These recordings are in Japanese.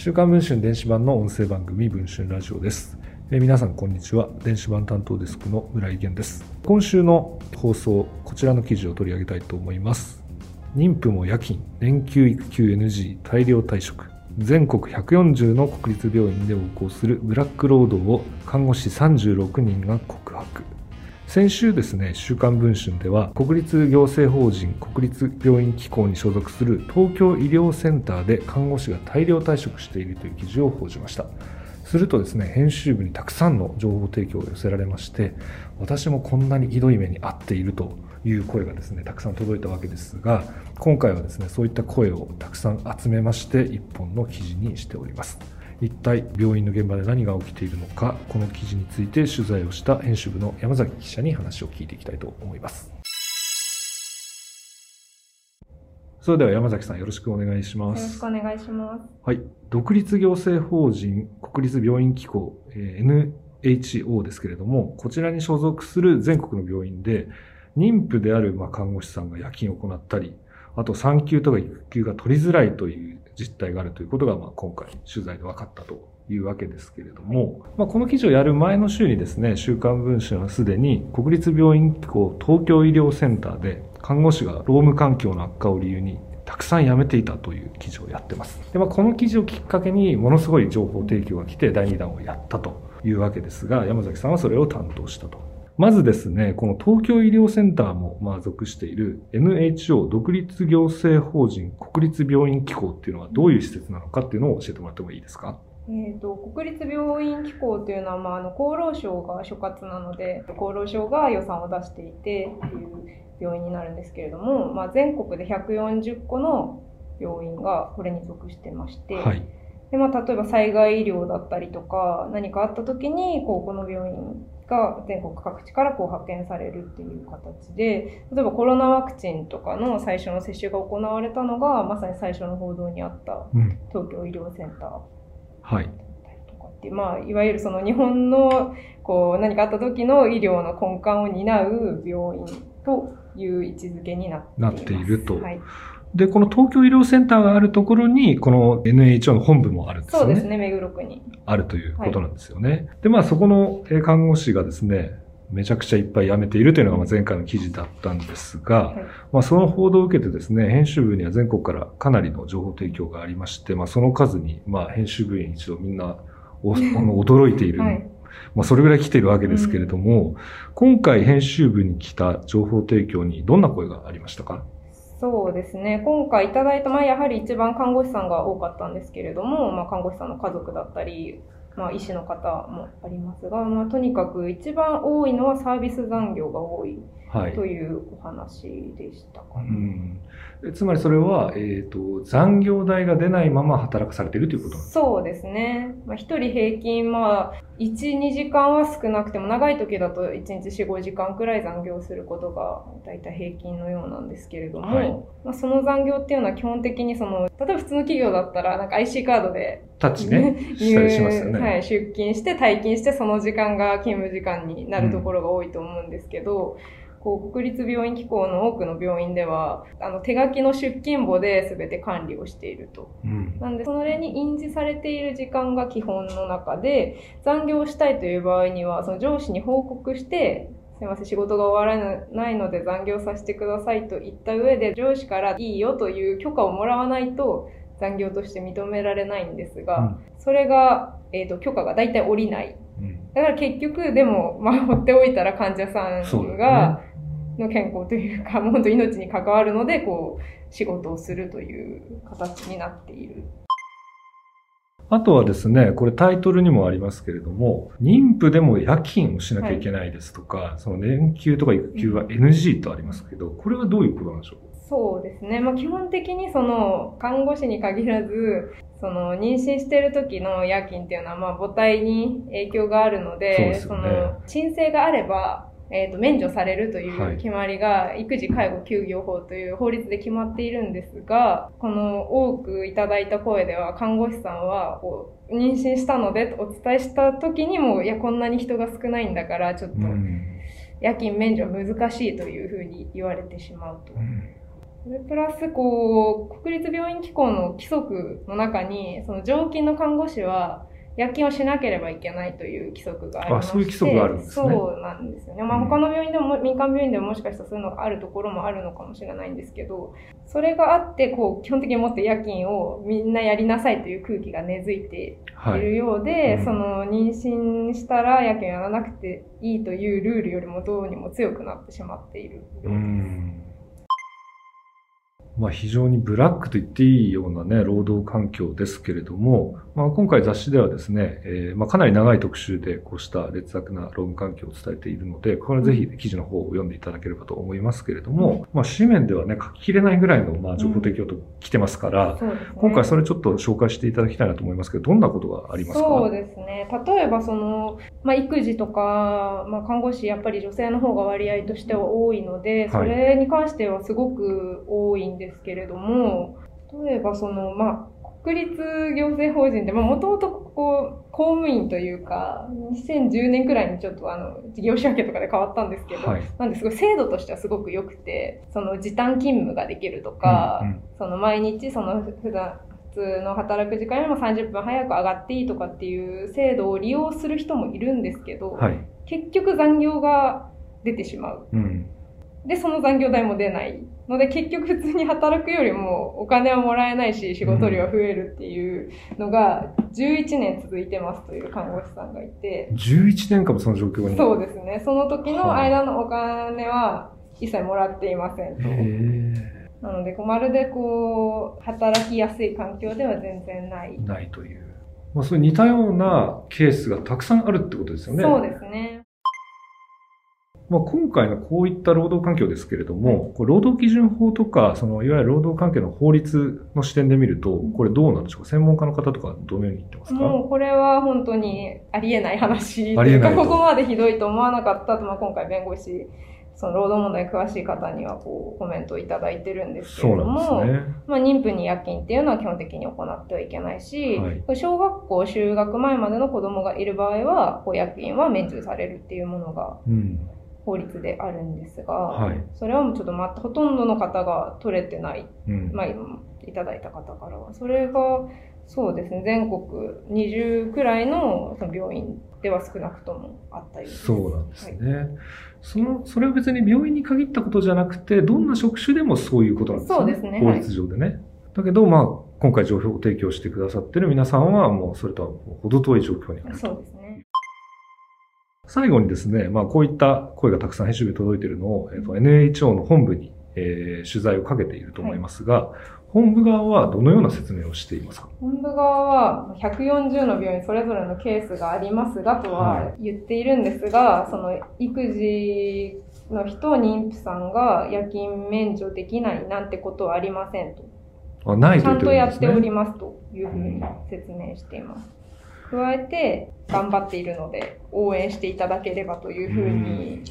週刊文春電子版の音声番組文春ラジオです。え皆さんこんにちは。電子版担当デスクの村井源です。今週の放送、こちらの記事を取り上げたいと思います。妊婦も夜勤、年休育休 NG、大量退職。全国140の国立病院で横行するブラック労働を看護師36人が告白。先週ですね、週刊文春では、国立行政法人国立病院機構に所属する東京医療センターで看護師が大量退職しているという記事を報じました。するとですね、編集部にたくさんの情報提供が寄せられまして、私もこんなにひどい目に遭っているという声がですね、たくさん届いたわけですが、今回はですね、そういった声をたくさん集めまして、一本の記事にしております。一体病院の現場で何が起きているのかこの記事について取材をした編集部の山崎記者に話を聞いていきたいと思います。それでは山崎さんよろしくお願いしまよろしすくお願いします。はい。独立行政法人国立病院機構、えー NHO ですけれどもこちらに所属する全国の病院で妊婦であるまあ看護師さんが夜勤を行ったりあと産休とか育休が取りづらいという実態があるということが、まあ、今回取材で分かったというわけですけれども、まあ、この記事をやる前の週にですね、週刊文春はすでに国立病院機構東京医療センターで看護師が労務環境の悪化を理由にたくさん辞めていたという記事をやってます。で、まあ、この記事をきっかけにものすごい情報提供が来て第2弾をやったというわけですが、山崎さんはそれを担当したと。まずですね、この東京医療センターもまあ属している NHO 独立行政法人国立病院機構っていうのはどういう施設なのかっていうのを教えてもらってもいいですか？えっ、と、国立病院機構というのは、まあ、あの、厚労省が所轄なので、厚労省が予算を出していてっていう病院になるんですけれども、まあ、全国で140個の病院がこれに属してまして、はい。で、まあ、例えば災害医療だったりとか、何かあった時に、こう、この病院が全国各地からこう派遣されるっていう形で、例えばコロナワクチンとかの最初の接種が行われたのが、まさに最初の報道にあったうん。東京医療センターはい。まあ、いわゆるその日本のこう何かあった時の医療の根幹を担う病院という位置づけになっています。なっているとはい。で、この東京医療センターがあるところに、この NHO の本部もあるんですよね。そうですね、目黒区に。あるということなんですよね。で、まあそこのえー看護師がですね、めちゃくちゃいっぱい辞めているというのがまあ前回の記事だったんですが、はいまあその報道を受けてですね、編集部には全国からかなりの情報提供がありまして、まあその数に、まあ編集部員一度みんなお あの驚いている。はい。まあそれぐらい来ているわけですけれども、今回編集部に来た情報提供にどんな声がありましたか？そうですね。今回いただいた、まあ、やはり一番看護師さんが多かったんですけれども、まあ、看護師さんの家族だったり、まあ、医師の方もありますが、まあ、とにかく一番多いのはサービス残業が多いはい。というお話でしたかうね。ん、えつまりそれは、えっ、と、残業代が出ないまま働かされているということそうですね。まあ、一人平均、まあ、1、2時間は少なくても、長い時だと1日4、5時間くらい残業することが、だいたい平均のようなんですけれども、はいまあ、その残業っていうのは基本的にその、例えば普通の企業だったら、なんか IC カードで、タッチね、したりしますよね。はい、出勤して退勤してその時間が勤務時間になるところが多いと思うんですけど、こう国立病院機構の多くの病院ではあの手書きの出勤簿で全て管理をしていると。うんなんでそれに印字されている時間が基本の中で残業したいという場合にはその上司に報告してすいません、仕事が終わらないので残業させてくださいと言った上で上司からいいよという許可をもらわないと残業として認められないんですが、それが、えー、と許可が大体下りない。うんだから結局、でも、まあ、放っておいたら患者さんだが、の健康というか、もう本当命に関わるので、こう、仕事をするという形になっている。あとはですね、これタイトルにもありますけれども、妊婦でも夜勤をしなきゃいけないですとか、その年休とか育休は NG とありますけど、これはどういうことなんでしょう？そうですね。まあ、基本的にその、看護師に限らず、その、妊娠してる時の夜勤っていうのは、まあ、母体に影響があるので、ですよねの、申請があれば、えっ、と、免除されるといはい。う決まりが、育児介護休業法という法律で決まっているんですが、この多くいただいた声では、看護師さんは、こう妊娠したのでとお伝えした時にも、いや、こんなに人が少ないんだから、ちょっと、うん。夜勤免除は難しいというふうに言われてしまうと。それプラス、こう、国立病院機構の規則の中に、その常勤の看護師は、夜勤をしなければいけないという規則がありまして。あそういう規則があるんですねそうなんですよね。まあうん他の病院でも、民間病院でももしかしたらそういうのがあるところもあるのかもしれないんですけど、それがあって、こう、基本的にもって夜勤をみんなやりなさいという空気が根付いてはいい。るようで、うんその妊娠したら夜勤やらなくていいというルールよりもどうにも強くなってしまっているようです。うん。まあ非常にブラックと言っていいようなね、労働環境ですけれども、まあ今回雑誌ではですね、えーまあかなり長い特集でこうした劣悪な労務環境を伝えているので、これはぜひ記事の方を読んでいただければと思いますけれども、まあ紙面ではね、書ききれないぐらいのまあ情報提供と来てますから、そうですね。今回それちょっと紹介していただきたいなと思いますけど、どんなことがありますか？そうですね。例えばその、まあ、育児とか、まあ、看護師やっぱり女性の方が割合としては多いので、そはい。れに関してはすごく多いんですけれども、例えばその、まあ、国立行政法人で、まあ、もともとここ、公務員というか、2010年くらいにちょっとあの、事業仕分けとかで変わったんですけど、はい。なんですごい制度としてはすごく良くて、その時短勤務ができるとか、うんうんその毎日その普段、普通の働く時間よりも30分早く上がっていいとかっていう制度を利用する人もいるんですけど、はい。結局残業が出てしまう。うん。で、その残業代も出ない。ので結局普通に働くよりもお金はもらえないし仕事量は増えるっていうのが11年続いてますという看護師さんがいて、11年間もその状況に？そうですね。その時の間のお金は一切もらっていませんと。へーなので、こうまるでこう、働きやすい環境では全然ない。ないという。まあ、そういう似たようなケースがたくさんあるってことですよね。そうですね。まあ、今回のこういった労働環境ですけれども、労働基準法とか、そのいわゆる労働関係の法律の視点で見ると、これどうなんでしょうか？専門家の方とかどのように言ってますか？もうこれは本当にありえない話ありえないとここまでひどいと思わなかったと、まあ、今回弁護士、その労働問題に詳しい方にはこうコメントをいただいてるんですけれども、ね。まあ、妊婦に夜勤っていうのは基本的に行ってはいけないし、はい小学校就学前までの子供がいる場合は、こう夜勤は免除されるっていうものがうん。法律であるんですが、はい。それはもうちょっとまほとんどの方が取れてない、うん。まあ、いただいた方からは。それが、そうですね、全国20くらいのその病院では少なくともあったよう。そうなんですはいね。その、それは別に病院に限ったことじゃなくて、どんな職種でもそういうことなんですね。そうですね法律上でね。だけど、まあ、今回情報を提供してくださってる皆さんは、もうそれとは程遠い状況にあると。そうですね。最後にですね、まあ、こういった声がたくさん編集部に届いているのを、えっと NHO の本部に、えー取材をかけていると思いますが、本部側はどのような説明をしていますか？本部側は140の病院それぞれのケースがありますがとはは言っているんですが、その育児の人、妊婦さんが夜勤免除できないなんてことはありませんと。あないちゃんと言ってるん。とやっておりますというふうに説明しています。加えて、頑張っているので、応援していただければというふうに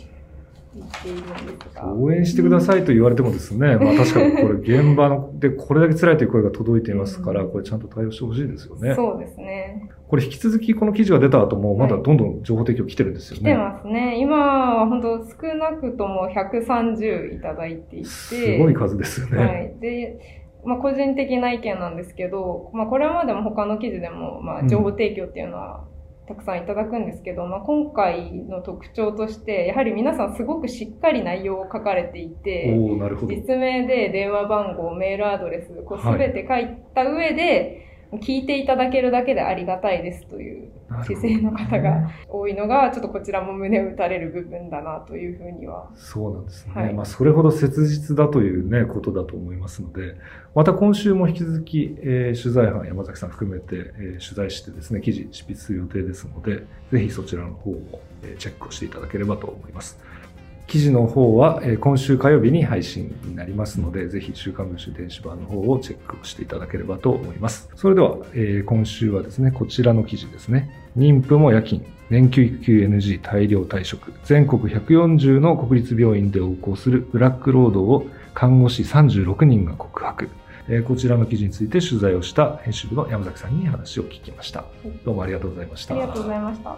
言っているんですが。応援してくださいと言われてもですね、まあ確かにこれ現場のでこれだけ辛いという声が届いていますから、うんこれちゃんと対応してほしいですよね。そうですね。これ引き続きこの記事が出た後もまだどんどん情報提供来てるんですよね。来てますね。今は本当少なくとも130いただいていて。すごい数ですよね。はい。で、まあ個人的な意見なんですけど、まあこれまでも他の記事でも、まあ情報提供っていうのはたくさんいただくんですけど、まあ今回の特徴として、やはり皆さんすごくしっかり内容を書かれていて、おおなるほど。実名で電話番号、メールアドレス、こうはい全て書いた上で、聞いていただけるだけでありがたいですという姿勢の方が多いのが、ちょっとこちらも胸を打たれる部分だなというふうには。そうなんですね。はいまあ、それほど切実だというね、ことだと思いますので、また今週も引き続き、えー取材班、山崎さん含めて、えー取材してですね、記事執筆する予定ですので、ぜひそちらの方も、えーチェックをしていただければと思います。記事の方は、えー今週火曜日に配信になりますので、ぜひ週刊文春電子版の方をチェックをしていただければと思います。それでは、えー今週はですね、こちらの記事ですね。妊婦も夜勤、年休育休 NG 大量退職、全国140の国立病院で横行するブラック労働を看護師36人が告白。えーこちらの記事について取材をした編集部の山崎さんに話を聞きました。どうもありがとうございました。ありがとうございました。